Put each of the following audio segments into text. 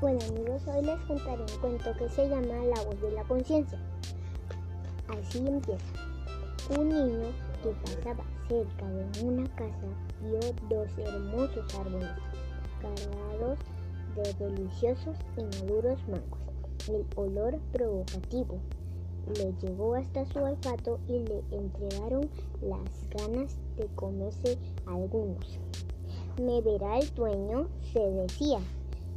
Bueno amigos, hoy les contaré un cuento que se llama La voz de la conciencia. Así empieza. Un niño que pasaba cerca de una casa vio dos hermosos árboles cargados de deliciosos y maduros mangos. El olor provocativo le llegó hasta su olfato y le entregaron las ganas de comerse algunos. Me verá el dueño, se decía,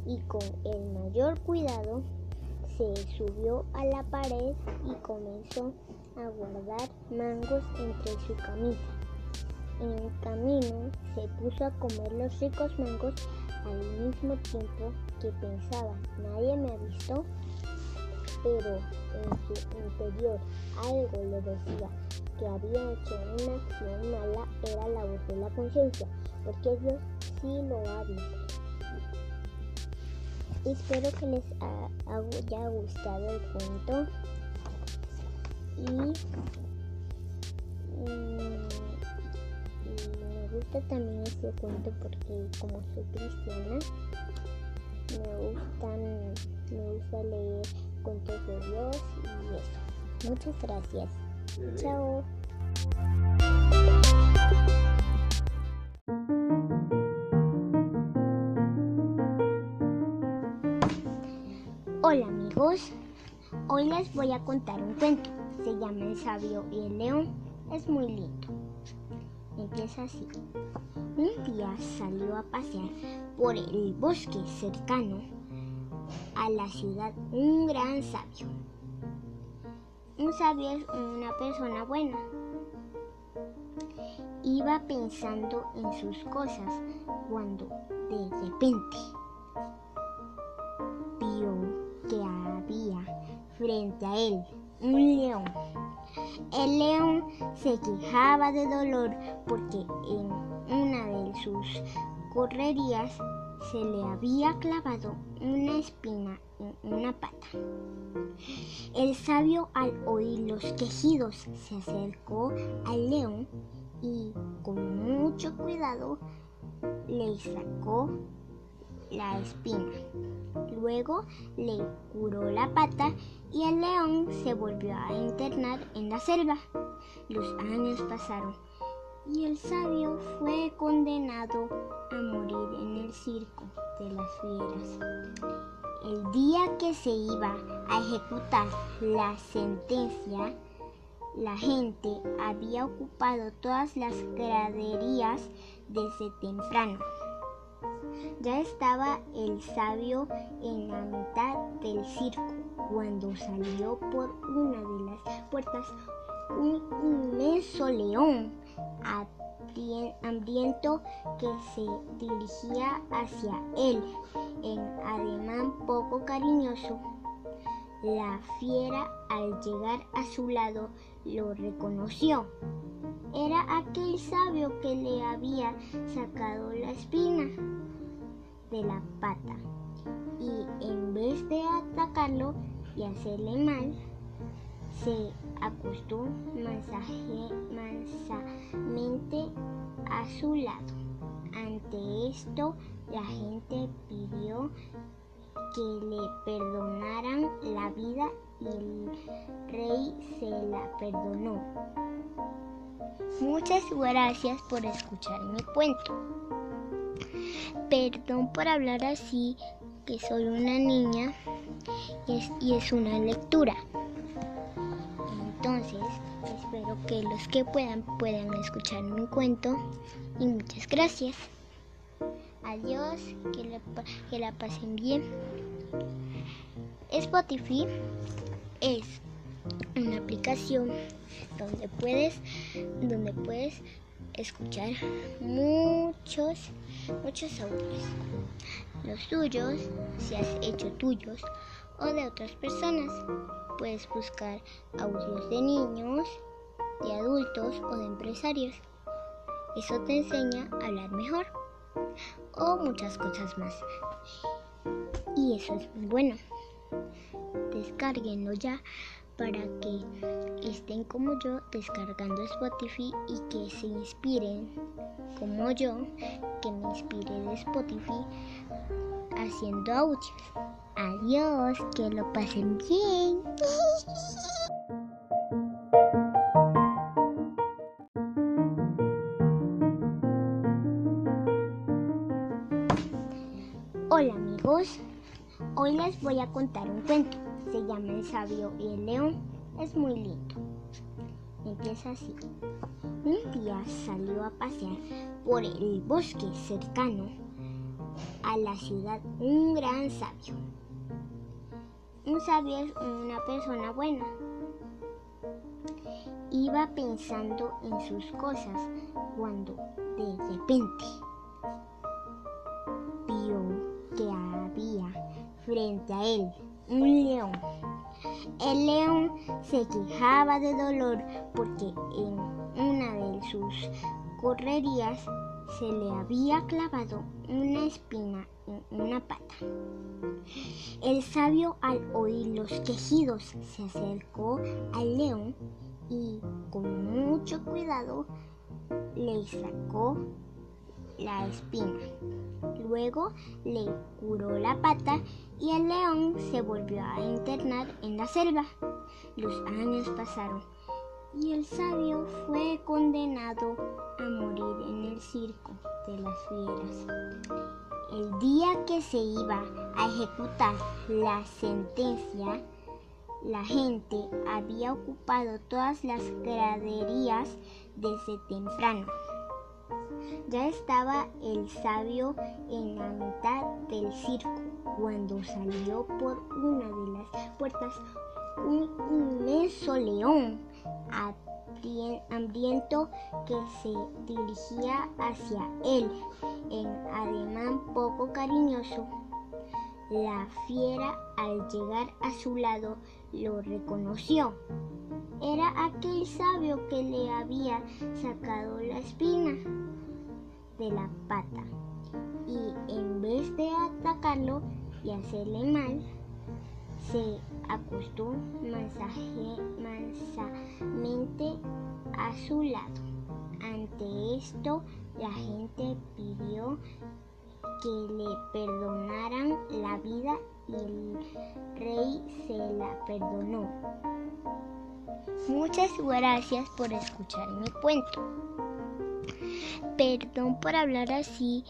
y con el mayor cuidado se subió a la pared y comenzó a guardar mangos entre su camisa. En el camino se puso a comer los ricos mangos al mismo tiempo que pensaba, nadie me ha visto, pero en su interior algo le decía que había hecho una acción mala, era la voz de la conciencia, porque Dios sí lo ha visto. Espero que les haya gustado el cuento y, mm, me gusta también este cuento porque como soy cristiana me gustan me gusta leer cuentos de Dios y eso. Muchas gracias. Chao. Hoy les voy a contar un cuento. Se llama El sabio y el león. Es muy lindo. Empieza así. Un día salió a pasear por el bosque cercano a la ciudad un gran sabio. Un sabio es una persona buena. Iba pensando en sus cosas cuando de repente frente a él un león. El león se quejaba de dolor porque en una de sus correrías se le había clavado una espina en una pata. El sabio al oír los quejidos se acercó al león y con mucho cuidado le sacó la espina. Luego le curó la pata y el león se volvió a internar en la selva. Los años pasaron y el sabio fue condenado a morir en el circo de las fieras. El día que se iba a ejecutar la sentencia, la gente había ocupado todas las graderías desde temprano. Ya estaba el sabio en la mitad del circo cuando salió por una de las puertas un inmenso león hambriento que se dirigía hacia él en ademán poco cariñoso. La fiera al llegar a su lado lo reconoció. Era aquel sabio que le había sacado la espina de la pata y en vez de atacarlo y hacerle mal, se acostó mansamente a su lado. Ante esto, la gente pidió que le perdonaran la vida y el rey se la perdonó. Muchas gracias por escuchar mi cuento. Perdón por hablar así, que soy una niña y es, una lectura. Entonces, espero que los que puedan puedan escuchar mi cuento y muchas gracias. Adiós, que, que la pasen bien. Spotify es una aplicación donde puedes donde puedes escuchar muchos muchos audios los tuyos si has hecho tuyos o de otras personas. Puedes buscar audios de niños de adultos o de empresarios. Eso te enseña a hablar mejor o muchas cosas más. Y eso es muy bueno. Descarguenlo ya para que estén como yo descargando Spotify y que se inspiren como yo, que me inspire de Spotify haciendo audios. Adiós, que lo pasen bien. Hola amigos, hoy les voy a contar un cuento. Se llama El sabio y el león. Es muy lindo. Empieza así. Un día salió a pasear por el bosque cercano a la ciudad un gran sabio. Un sabio es una persona buena. Iba pensando en sus cosas cuando de repente que había frente a él un león. El león se quejaba de dolor porque en una de sus correrías se le había clavado una espina en una pata. El sabio al oír los quejidos se acercó al león y con mucho cuidado le sacó la espina. Luego le curó la pata y el león se volvió a internar en la selva. Los años pasaron y el sabio fue condenado a morir en el circo de las fieras. El día que se iba a ejecutar la sentencia, la gente había ocupado todas las graderías desde temprano. Ya estaba el sabio en la mitad del circo cuando salió por una de las puertas un inmenso león hambriento que se dirigía hacia él en ademán poco cariñoso. La fiera al llegar a su lado lo reconoció. Era aquel sabio que le había sacado la espina de la pata y en vez de atacarlo y hacerle mal, se acostó mansamente a su lado. Ante esto, la gente pidió que le perdonaran la vida y el rey se la perdonó. Muchas gracias por escuchar mi cuento. Perdón por hablar así,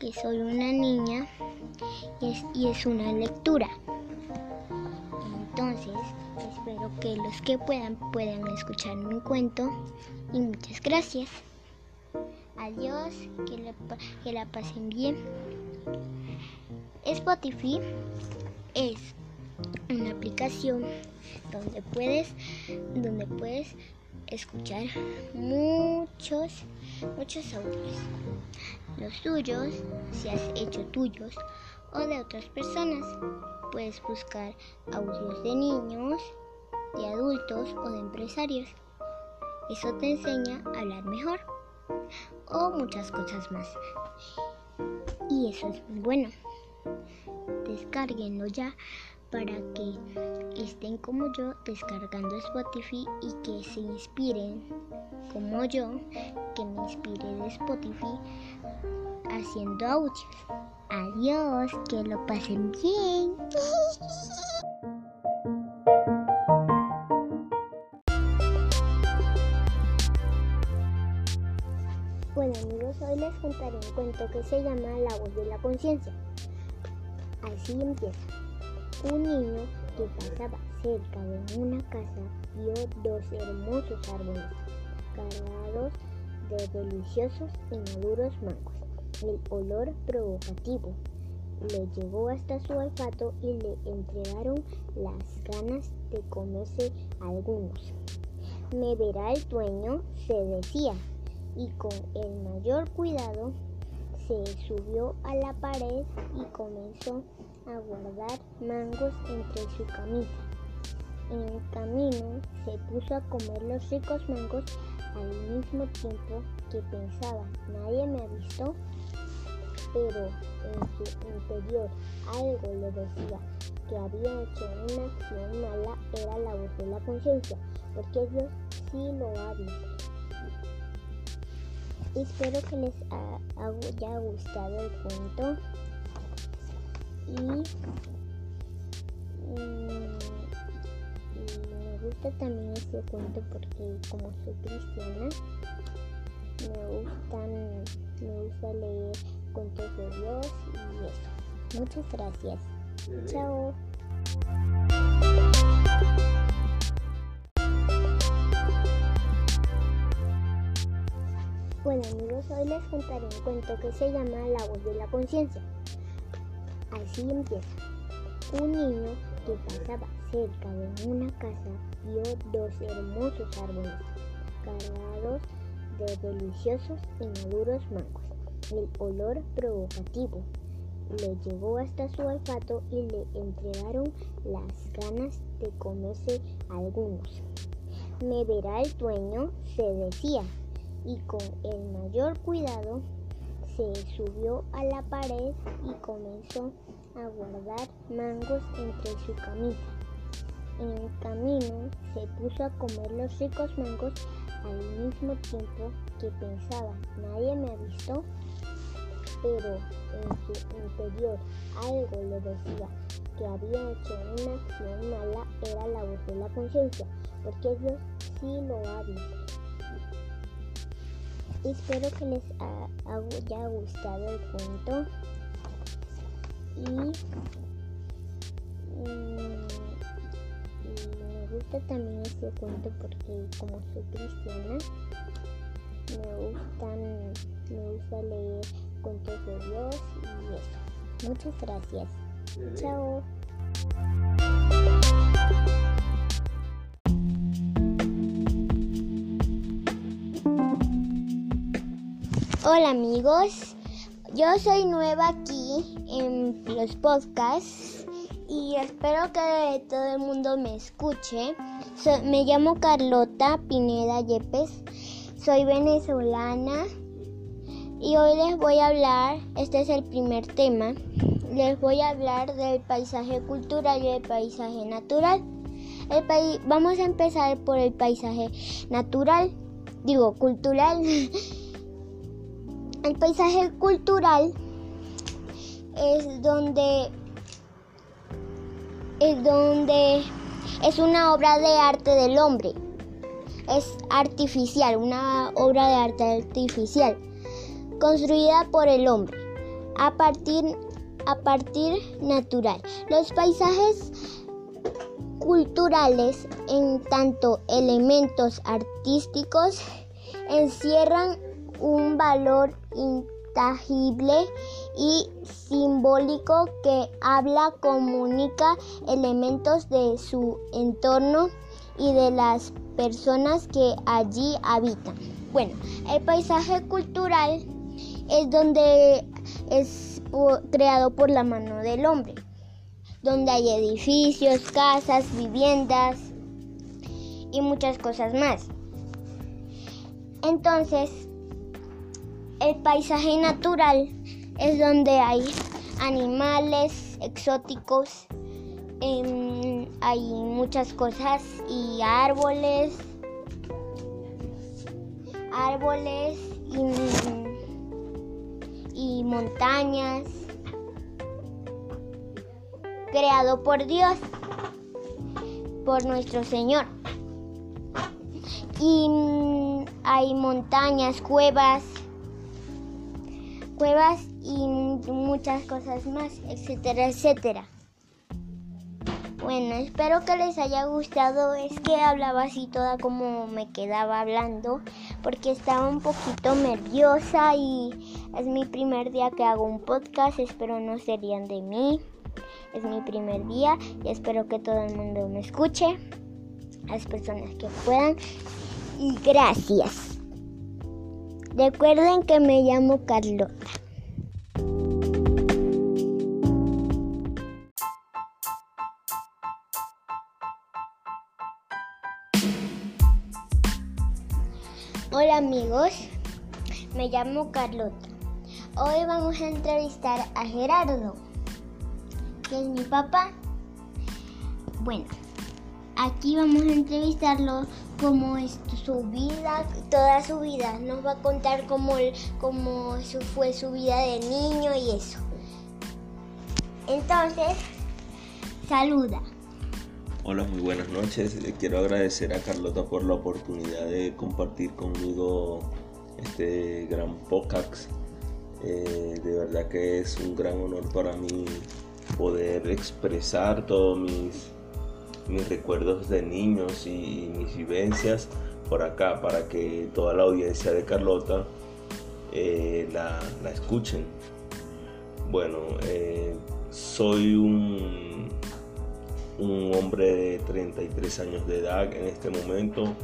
que soy una niña y es, una lectura. Entonces, espero que los que puedan puedan escuchar mi cuento y muchas gracias. Adiós, que, que la pasen bien. Spotify es una aplicación donde puedes, donde puedes escuchar muchos, muchos audios. Los tuyos, si has hecho tuyos, o de otras personas. Puedes buscar audios de niños, de adultos o de empresarios. Eso te enseña a hablar mejor o muchas cosas más. Y eso es bueno. Descárguenlo ya para que estén como yo descargando Spotify y que se inspiren como yo, que me inspire de Spotify haciendo audios. Adiós, que lo pasen bien. Bueno amigos, hoy les contaré un cuento que se llama La voz de la conciencia. Así empieza. Un niño que pasaba cerca de una casa vio dos hermosos árboles cargados de deliciosos y maduros mangos. El olor provocativo le llegó hasta su olfato y le entregaron las ganas de comerse algunos. Me verá el dueño, se decía, y con el mayor cuidado se subió a la pared y comenzó a guardar mangos entre su camisa. En el camino se puso a comer los ricos mangos al mismo tiempo que pensaba, nadie me ha visto, pero en su interior algo le decía que había hecho una acción mala era la voz de la conciencia, porque yo sí lo hablo. Espero que les haya gustado el cuento y, me gusta también este cuento porque como soy cristiana me gustan me gusta leer cuentos de Dios y eso. Muchas gracias. Chao. Bueno amigos, hoy les contaré un cuento que se llama La voz de la conciencia. Así empieza. Un niño que pasaba cerca de una casa vio dos hermosos árboles cargados de deliciosos y maduros mangos. El olor provocativo le llegó hasta su olfato y le entregaron las ganas de comerse algunos. Me verá el dueño, se decía, y con el mayor cuidado se subió a la pared y comenzó a guardar mangos entre su camisa. En el camino se puso a comer los ricos mangos al mismo tiempo que pensaba, nadie me ha visto, pero en su interior algo le decía que había hecho una acción mala, era la voz de la conciencia, porque Dios sí lo ha visto. Espero que les haya gustado el cuento y, mm, me gusta también este cuento porque como soy cristiana me gustan me gusta leer cuentos de Dios y eso. Muchas gracias. Chao. Hola amigos, yo soy nueva aquí en los podcasts y espero que todo el mundo me escuche. me llamo Carlota Pineda Yepes, soy venezolana y hoy les voy a hablar, este es el primer tema, les voy a hablar del paisaje cultural y el paisaje natural. El vamos a empezar por el paisaje natural, digo cultural. El paisaje cultural es donde es donde es una obra de arte del hombre. Es artificial, una obra de arte artificial construida por el hombre a partir a partir natural. Los paisajes culturales, en tanto elementos artísticos, encierran un valor intangible y simbólico que habla, comunica elementos de su entorno y de las personas que allí habitan. Bueno, el paisaje cultural es donde es creado por la mano del hombre, donde hay edificios, casas, viviendas y muchas cosas más. Entonces, el paisaje natural es donde hay animales exóticos, em, hay muchas cosas y árboles, árboles y, y montañas, creado por Dios, por nuestro Señor. Y mm, hay montañas, cuevas, cuevas y muchas cosas más, etcétera, etcétera. Bueno, espero que les haya gustado. Es que hablaba así toda como me quedaba hablando porque estaba un poquito nerviosa y es mi primer día que hago un podcast. Espero no serían de mí. Es mi primer día y espero que todo el mundo me escuche. Las personas que puedan. Y gracias. Recuerden que me llamo Carlota. Hola amigos, me llamo Carlota. Hoy vamos a entrevistar a Gerardo, que es mi papá. Bueno, aquí vamos a entrevistarlo cómo es su vida, toda su vida. Nos va a contar cómo, cómo fue su vida de niño y eso. Entonces, saluda. Hola, muy buenas noches. Le quiero agradecer a Carlota por la oportunidad de compartir conmigo este gran podcast. Eh, de verdad que es un gran honor para mí poder expresar todos mis mis recuerdos de niños y mis vivencias por acá para que toda la audiencia de Carlota eh, la, escuchen. Bueno, eh, soy un, un hombre de 33 años de edad en este momento,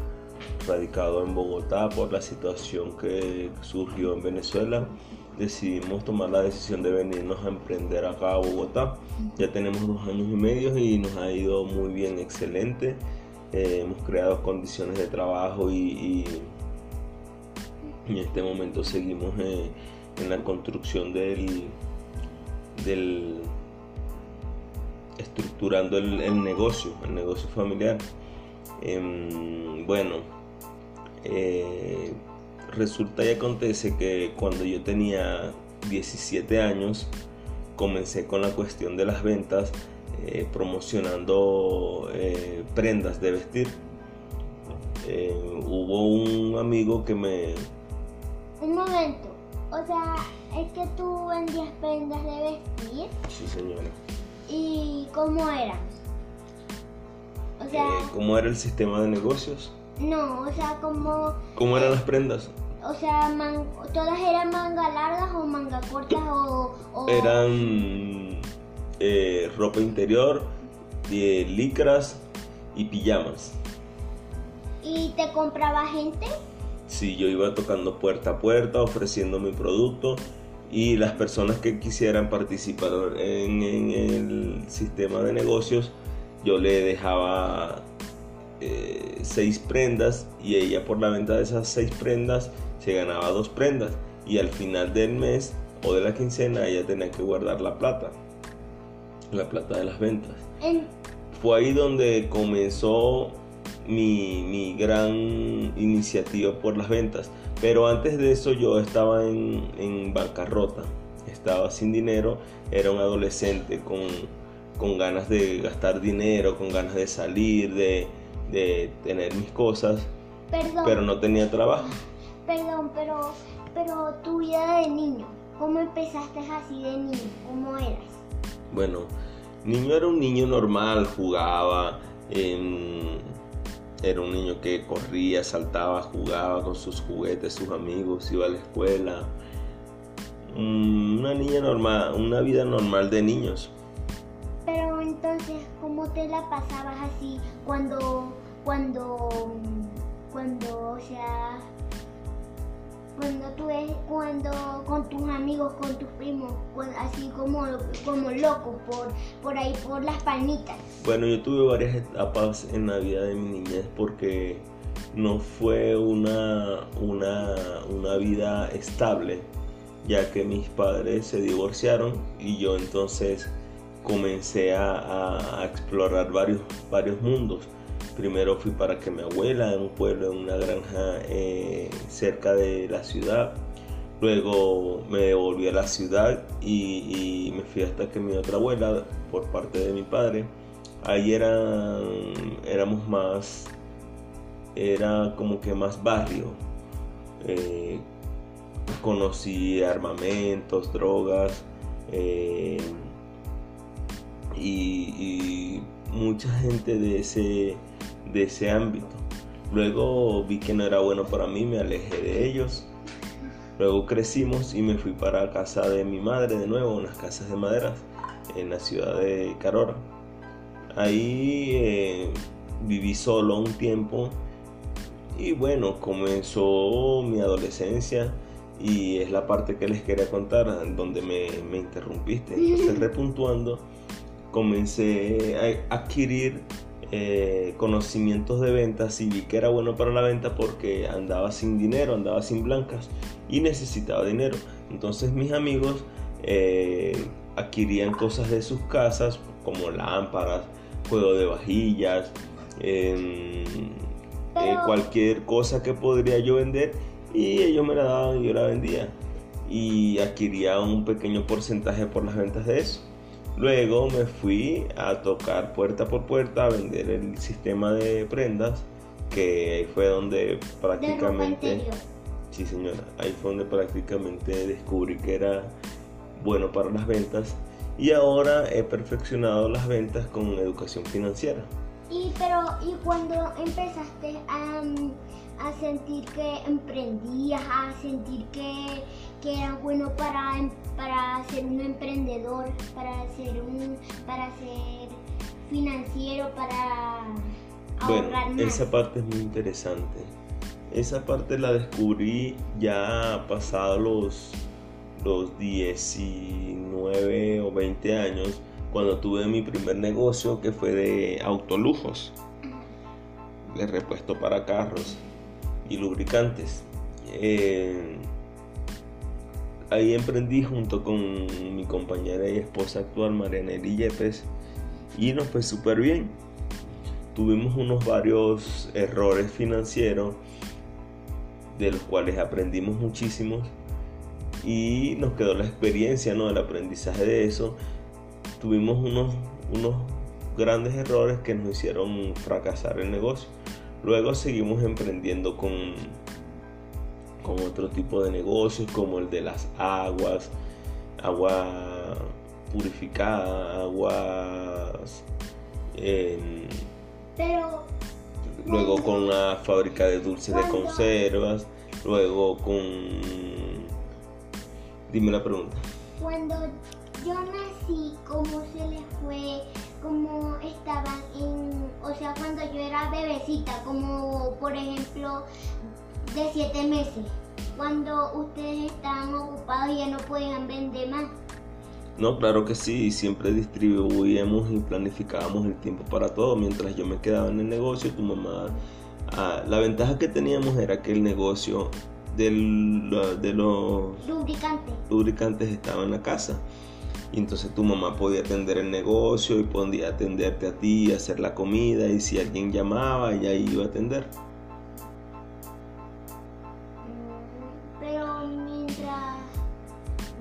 radicado en Bogotá por la situación que surgió en Venezuela decidimos tomar la decisión de venirnos a emprender acá a Bogotá. Ya tenemos dos años y medio y nos ha ido muy bien, excelente. Eh, hemos creado condiciones de trabajo y, en este momento seguimos eh, en la construcción del, del estructurando el, negocio, el negocio familiar. Em, bueno, eh, resulta y acontece que cuando yo tenía 17 años comencé con la cuestión de las ventas eh, promocionando eh, prendas de vestir. Eh, hubo un amigo que me... Un momento, o sea, es que tú vendías prendas de vestir. Sí, señora. ¿Y cómo era? O sea... ¿Cómo era el sistema de negocios? No, o sea, como... ¿Cómo eran las prendas? O sea, todas eran manga largas o manga cortas o... Eran eh, ropa interior, de licras y pijamas. ¿Y te compraba gente? Sí, yo iba tocando puerta a puerta, ofreciendo mi producto y las personas que quisieran participar en, en el sistema de negocios, yo le dejaba eh, seis prendas y ella por la venta de esas seis prendas se ganaba dos prendas y al final del mes o de la quincena ella tenía que guardar la plata, la plata de las ventas. Fue ahí donde comenzó mi, mi, gran iniciativa por las ventas. Pero antes de eso yo estaba en, en bancarrota, estaba sin dinero, era un adolescente con, con ganas de gastar dinero, con ganas de salir, de, de tener mis cosas, pero no tenía trabajo. Perdón, pero, pero tu vida de niño, ¿cómo empezaste así de niño? ¿Cómo eras? Bueno, niño era un niño normal, jugaba, era un niño que corría, saltaba, jugaba con sus juguetes, sus amigos, iba a la escuela. Mm, una niña normal, una vida normal de niños. Pero entonces, ¿cómo te la pasabas así cuando, cuando, cuando, o sea, cuando tú es, cuando con tus amigos, con tus primos, así como, como locos por, por ahí, por las palmitas? Bueno, yo tuve varias etapas en la vida de mi niñez porque no fue una, una, una vida estable, ya que mis padres se divorciaron y yo entonces comencé a, explorar varios, varios mundos. Primero fui para que mi abuela en un pueblo, en una granja eh, cerca de la ciudad. Luego me devolví a la ciudad y, me fui hasta que mi otra abuela, por parte de mi padre, ahí eran, éramos más, era como que más barrio. Eh, conocí armamentos, drogas, eh, y, mucha gente de ese, de ese ámbito. Luego vi que no era bueno para mí, me alejé de ellos. Luego crecimos y me fui para casa de mi madre de nuevo, unas casas de maderas en la ciudad de Carora. Ahí eh, viví solo un tiempo y bueno, comenzó mi adolescencia y es la parte que les quería contar, donde me, me interrumpiste. Entonces, repuntuando, comencé a adquirir eh, conocimientos de ventas y vi que era bueno para la venta porque andaba sin dinero, andaba sin blancas y necesitaba dinero. Entonces mis amigos eh, adquirían cosas de sus casas como lámparas, juego de vajillas, eh, cualquier cosa que podría yo vender y ellos me la daban y yo la vendía y adquiría un pequeño porcentaje por las ventas de eso. Luego me fui a tocar puerta por puerta a vender el sistema de prendas, que ahí fue donde prácticamente... sí señora, ahí fue donde prácticamente descubrí que era bueno para las ventas y ahora he perfeccionado las ventas con educación financiera. Y pero y cuando empezaste a, a sentir que emprendías, a sentir que, que era bueno para, em, para ser un emprendedor, para ser un para ser financiero, para ahorrar bueno, Esa parte es muy interesante. Esa parte la descubrí ya pasado los, los 19 o 20 años cuando tuve mi primer negocio que fue de autolujos, de repuesto para carros y lubricantes. Eh, ahí emprendí junto con mi compañera y esposa actual, Marianely Yepes, y nos fue súper bien. Tuvimos unos varios errores financieros, de los cuales aprendimos muchísimos, y nos quedó la experiencia, ¿no? el aprendizaje de eso. Tuvimos unos, unos grandes errores que nos hicieron fracasar el negocio. Luego seguimos emprendiendo con con otro tipo de negocios como el de las aguas, agua purificada, aguas... Pero... Luego con la fábrica de dulces de conservas, luego con... Dime la pregunta. Cuando yo nací, ¿cómo se les fue? ¿Cómo estaban en... O sea, cuando yo era bebecita, como por ejemplo de siete meses, cuando ustedes estaban ocupados y ya no podían vender más. No, claro que sí, siempre distribuíamos y planificábamos el tiempo para todo. Mientras yo me quedaba en el negocio, tu mamá... Ah, la ventaja que teníamos era que el negocio del, de los lubricantes. lubricantes estaba en la casa. Y entonces tu mamá podía atender el negocio y podía atenderte a ti, hacer la comida y si alguien llamaba, ella iba a atender.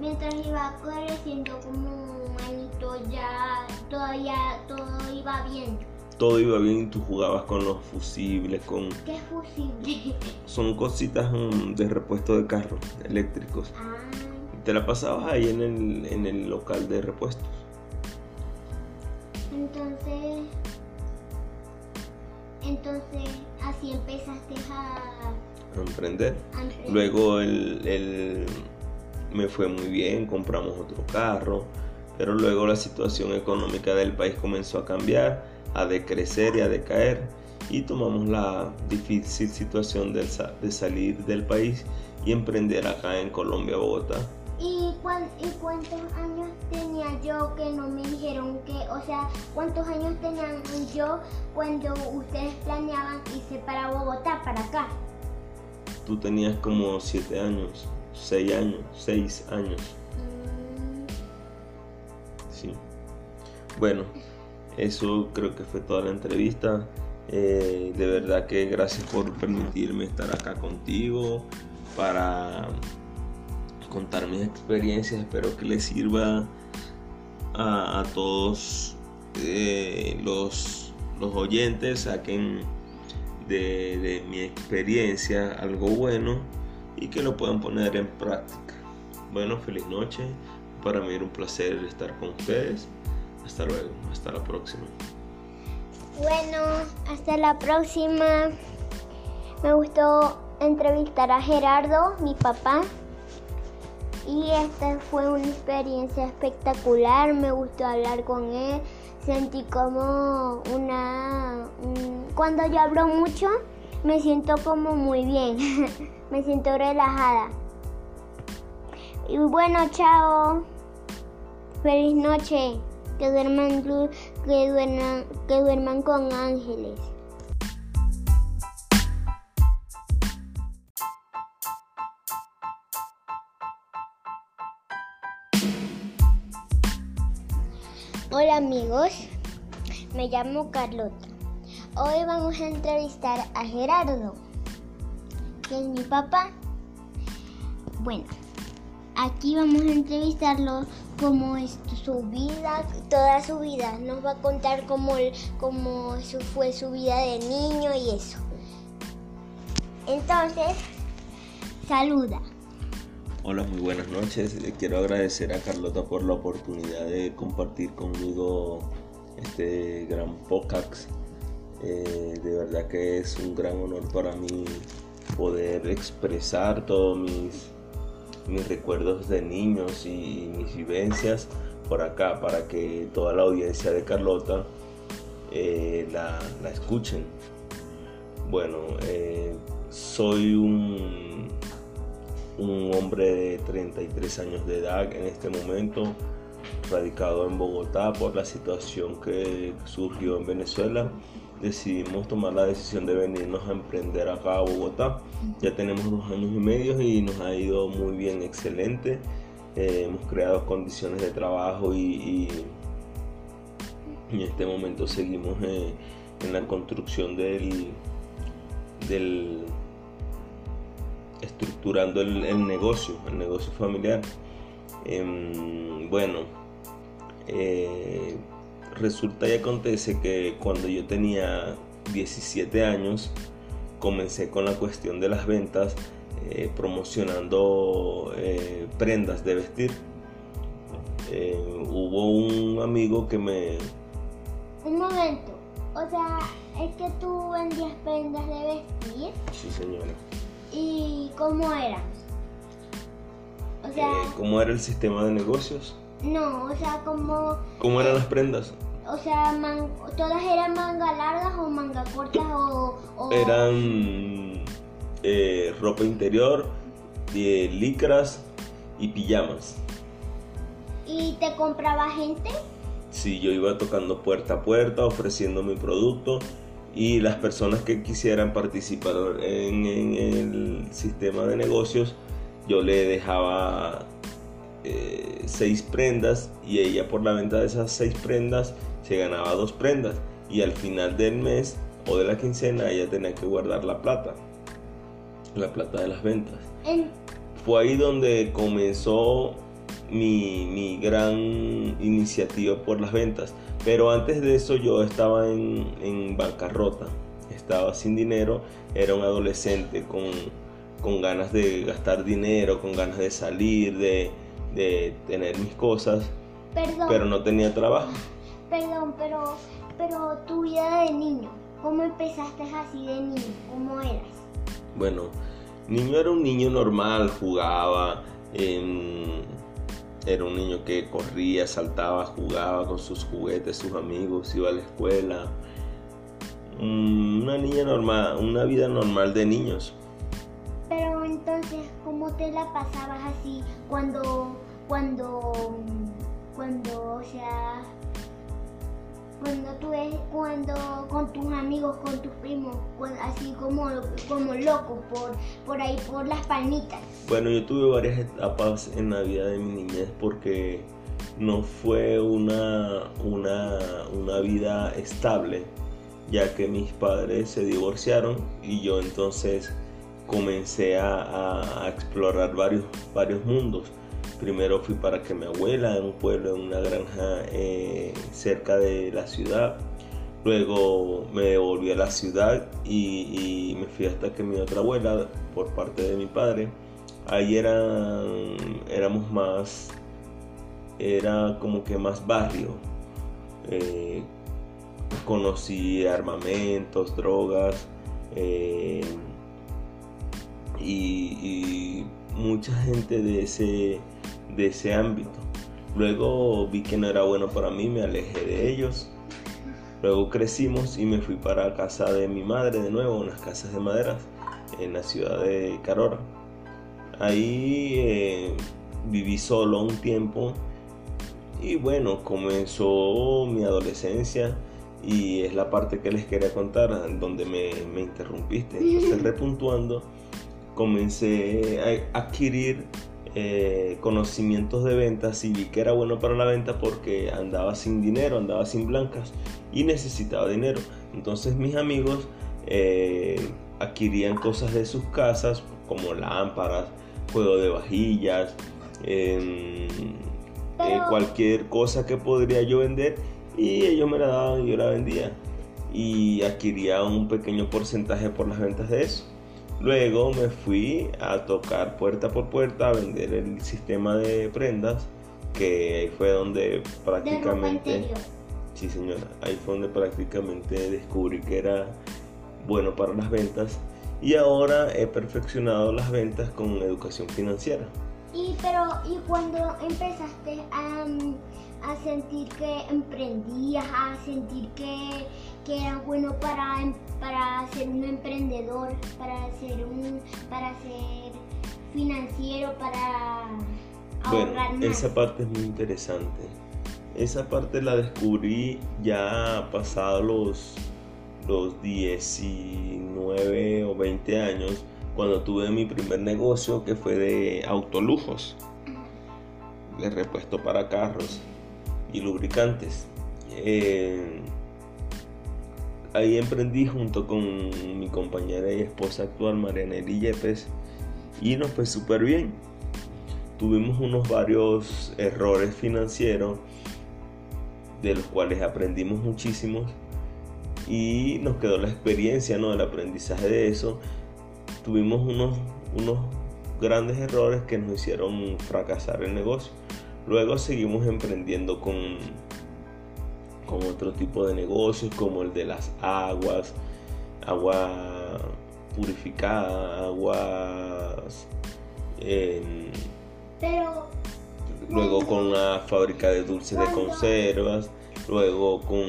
mientras iba creciendo como un añito ya todavía todo iba bien. Todo iba bien y tú jugabas con los fusibles, con... ¿Qué fusibles? Son cositas mm, de repuesto de carros eléctricos. Ah. Te la pasabas ahí en el, en el local de repuestos. Entonces... Entonces así empezaste a... A emprender. Luego el me fue muy bien, compramos otro carro, pero luego la situación económica del país comenzó a cambiar, a decrecer y a decaer y tomamos la difícil situación de, de salir del país y emprender acá en Colombia, Bogotá. ¿Y, ¿Y, cuántos años tenía yo que no me dijeron que, o sea, cuántos años tenían yo cuando ustedes planeaban irse para Bogotá, para acá? Tú tenías como siete años. 6 años, 6 años. Sí. Bueno, eso creo que fue toda la entrevista. Eh, de verdad que gracias por permitirme estar acá contigo para contar mis experiencias. Espero que les sirva a, todos eh, los, los oyentes, saquen de, de mi experiencia algo bueno y que lo puedan poner en práctica. Bueno, feliz noche. Para mí era un placer estar con ustedes. Hasta luego, hasta la próxima. Bueno, hasta la próxima. Me gustó entrevistar a Gerardo, mi papá. Y esta fue una experiencia espectacular. Me gustó hablar con él. Sentí como una... Cuando yo hablo mucho, me siento como muy bien. me siento relajada. Y bueno, chao. Feliz noche. Que duerman, que duerman, que duerman con ángeles. Hola amigos, me llamo Carlota. Hoy vamos a entrevistar a Gerardo, que es mi papá. Bueno, aquí vamos a entrevistarlo cómo es su vida, toda su vida. Nos va a contar cómo, cómo fue su vida de niño y eso. Entonces, saluda. Hola, muy buenas noches. Quiero agradecer a Carlota por la oportunidad de compartir conmigo este gran podcast. Eh, de verdad que es un gran honor para mí poder expresar todos mis, mis recuerdos de niños y mis vivencias por acá para que toda la audiencia de Carlota eh, la, escuchen. Bueno, eh, soy un, un hombre de 33 años de edad en este momento radicado en Bogotá por la situación que surgió en Venezuela, decidimos tomar la decisión de venirnos a emprender acá a Bogotá. Ya tenemos dos años y medio y nos ha ido muy bien, excelente. Eh, hemos creado condiciones de trabajo y, en este momento seguimos eh, en la construcción del, del estructurando el, negocio, el negocio familiar. Em, bueno, eh, resulta y acontece que cuando yo tenía 17 años comencé con la cuestión de las ventas eh, promocionando eh, prendas de vestir. hubo un amigo que me... Un momento, o sea, es que tú vendías prendas de vestir. Sí, señora. ¿Y cómo eran? O sea... ¿Cómo era el sistema de negocios? No, o sea, como... ¿Cómo eran las prendas? O sea, ¿todas eran manga largas o manga cortas o...? Eran eh, ropa interior, de licras y pijamas. ¿Y te compraba gente? Sí, yo iba tocando puerta a puerta ofreciendo mi producto y las personas que quisieran participar en el sistema de negocios, yo le dejaba eh, seis prendas y ella por la venta de esas seis prendas se ganaba dos prendas y al final del mes o de la quincena ella tenía que guardar la plata, la plata de las ventas. Fue ahí donde comenzó mi, mi, gran iniciativa por las ventas. Pero antes de eso yo estaba en, en bancarrota, estaba sin dinero, era un adolescente con, con ganas de gastar dinero, con ganas de salir, de, de tener mis cosas, pero no tenía trabajo. Perdón, pero, pero tu vida de niño, ¿cómo empezaste así de niño? ¿Cómo eras? Bueno, niño era un niño normal, jugaba, era un niño que corría, saltaba, jugaba con sus juguetes, sus amigos, iba a la escuela. Una niña normal, una vida normal de niños. Pero entonces, ¿cómo te la pasabas así cuando cuando, cuando con tus amigos, con tus primos, así como, como locos por, por ahí, por las palmitas. Bueno, yo tuve varias etapas en la vida de mi niñez porque no fue una, una, una vida estable, ya que mis padres se divorciaron y yo entonces comencé a, a explorar varios, varios mundos Primero fui para que mi abuela en un pueblo, en una granja eh, cerca de la ciudad. Luego me devolví a la ciudad y, me fui hasta que mi otra abuela, por parte de mi padre, ahí eran, éramos más, era como que más barrio. Eh, conocí armamentos, drogas eh, y mucha gente de ese de ese ámbito. Luego vi que no era bueno para mí, me alejé de ellos. Luego crecimos y me fui para casa de mi madre de nuevo, unas casas de madera en la ciudad de Carora. Ahí eh, viví solo un tiempo y bueno, comenzó mi adolescencia y es la parte que les quería contar, donde me, me interrumpiste. Entonces, repuntuando, comencé a adquirir eh, conocimientos de ventas y vi que era bueno para la venta porque andaba sin dinero, andaba sin blancas y necesitaba dinero. Entonces mis amigos eh, adquirían cosas de sus casas como lámparas, juego de vajillas, em, eh, cualquier cosa que podría yo vender y ellos me la daban y yo la vendía y adquiría un pequeño porcentaje por las ventas de eso. Luego me fui a tocar puerta por puerta a vender el sistema de prendas, que ahí fue donde prácticamente... sí señora, ahí fue donde prácticamente descubrí que era bueno para las ventas y ahora he perfeccionado las ventas con educación financiera. Y pero y cuando empezaste a, a sentir que emprendías, a sentir que que era bueno para, em, para ser un emprendedor, para ser un para ser financiero, para ahorrar bueno, Esa parte es muy interesante. Esa parte la descubrí ya pasado los, los 19 o 20 años, cuando tuve mi primer negocio que fue de autolujos, de repuesto para carros y lubricantes. Eh, ahí emprendí junto con mi compañera y esposa actual, Marianely Yepes, y nos fue súper bien. Tuvimos unos varios errores financieros, de los cuales aprendimos muchísimos, y nos quedó la experiencia, ¿no? El aprendizaje de eso. Tuvimos unos, unos grandes errores que nos hicieron fracasar el negocio. Luego seguimos emprendiendo con con otro tipo de negocios como el de las aguas, agua purificada, aguas... Pero, luego con la fábrica de dulces de conservas, luego con...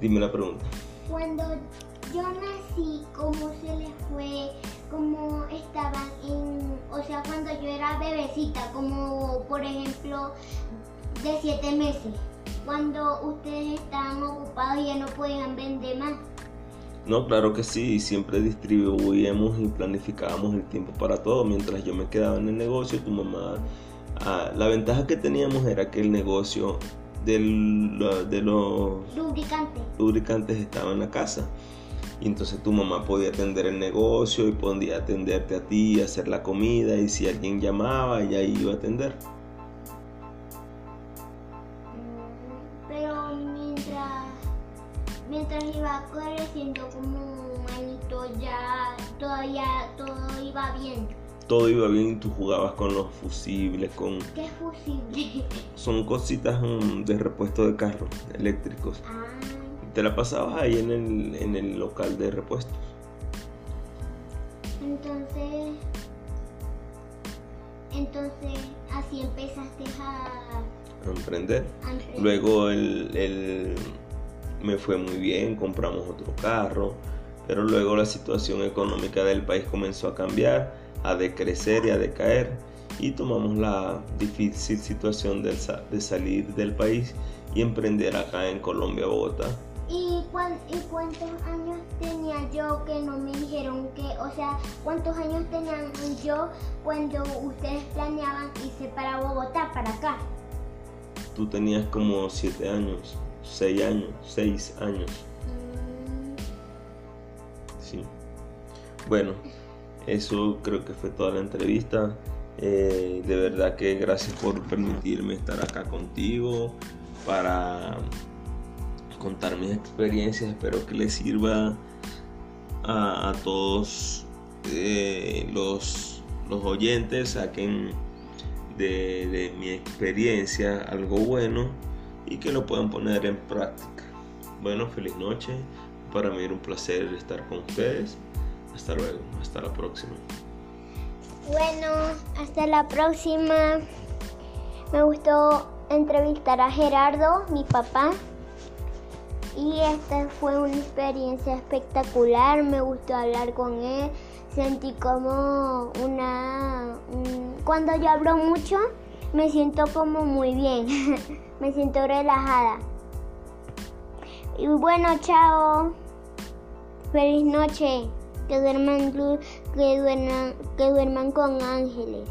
Dime la pregunta. Cuando yo nací, ¿cómo se les fue? ¿Cómo estaban en... O sea, cuando yo era bebecita, como por ejemplo de siete meses, cuando ustedes estaban ocupados y ya no podían vender más. No, claro que sí, siempre distribuíamos y planificábamos el tiempo para todo. Mientras yo me quedaba en el negocio, tu mamá... Ah, la ventaja que teníamos era que el negocio del, de los lubricantes. lubricantes estaba en la casa. Y entonces tu mamá podía atender el negocio y podía atenderte a ti, hacer la comida y si alguien llamaba, ella iba a atender. Mientras iba creciendo como un añito ya todavía todo iba bien. Todo iba bien y tú jugabas con los fusibles, con... ¿Qué fusibles? Son cositas mm, de repuesto de carros eléctricos. Ah. Te la pasabas ahí en el, en el local de repuestos. Entonces, entonces así empezaste a, a emprender. Luego el, el me fue muy bien, compramos otro carro, pero luego la situación económica del país comenzó a cambiar, a decrecer y a decaer y tomamos la difícil situación de, de salir del país y emprender acá en Colombia, Bogotá. ¿Y, ¿Y, cuántos años tenía yo que no me dijeron que, o sea, cuántos años tenían yo cuando ustedes planeaban irse para Bogotá, para acá? Tú tenías como siete años. 6 años, 6 años. Sí. Bueno, eso creo que fue toda la entrevista. Eh, de verdad que gracias por permitirme estar acá contigo para contar mis experiencias. Espero que les sirva a, todos eh, los, los oyentes, saquen de, de mi experiencia algo bueno y que lo puedan poner en práctica. Bueno, feliz noche. Para mí era un placer estar con ustedes. Hasta luego, hasta la próxima. Bueno, hasta la próxima. Me gustó entrevistar a Gerardo, mi papá. Y esta fue una experiencia espectacular. Me gustó hablar con él. Sentí como una... Cuando yo hablo mucho, me siento como muy bien. me siento relajada. Y bueno, chao. Feliz noche. que duerman, que duerman, que duerman con ángeles.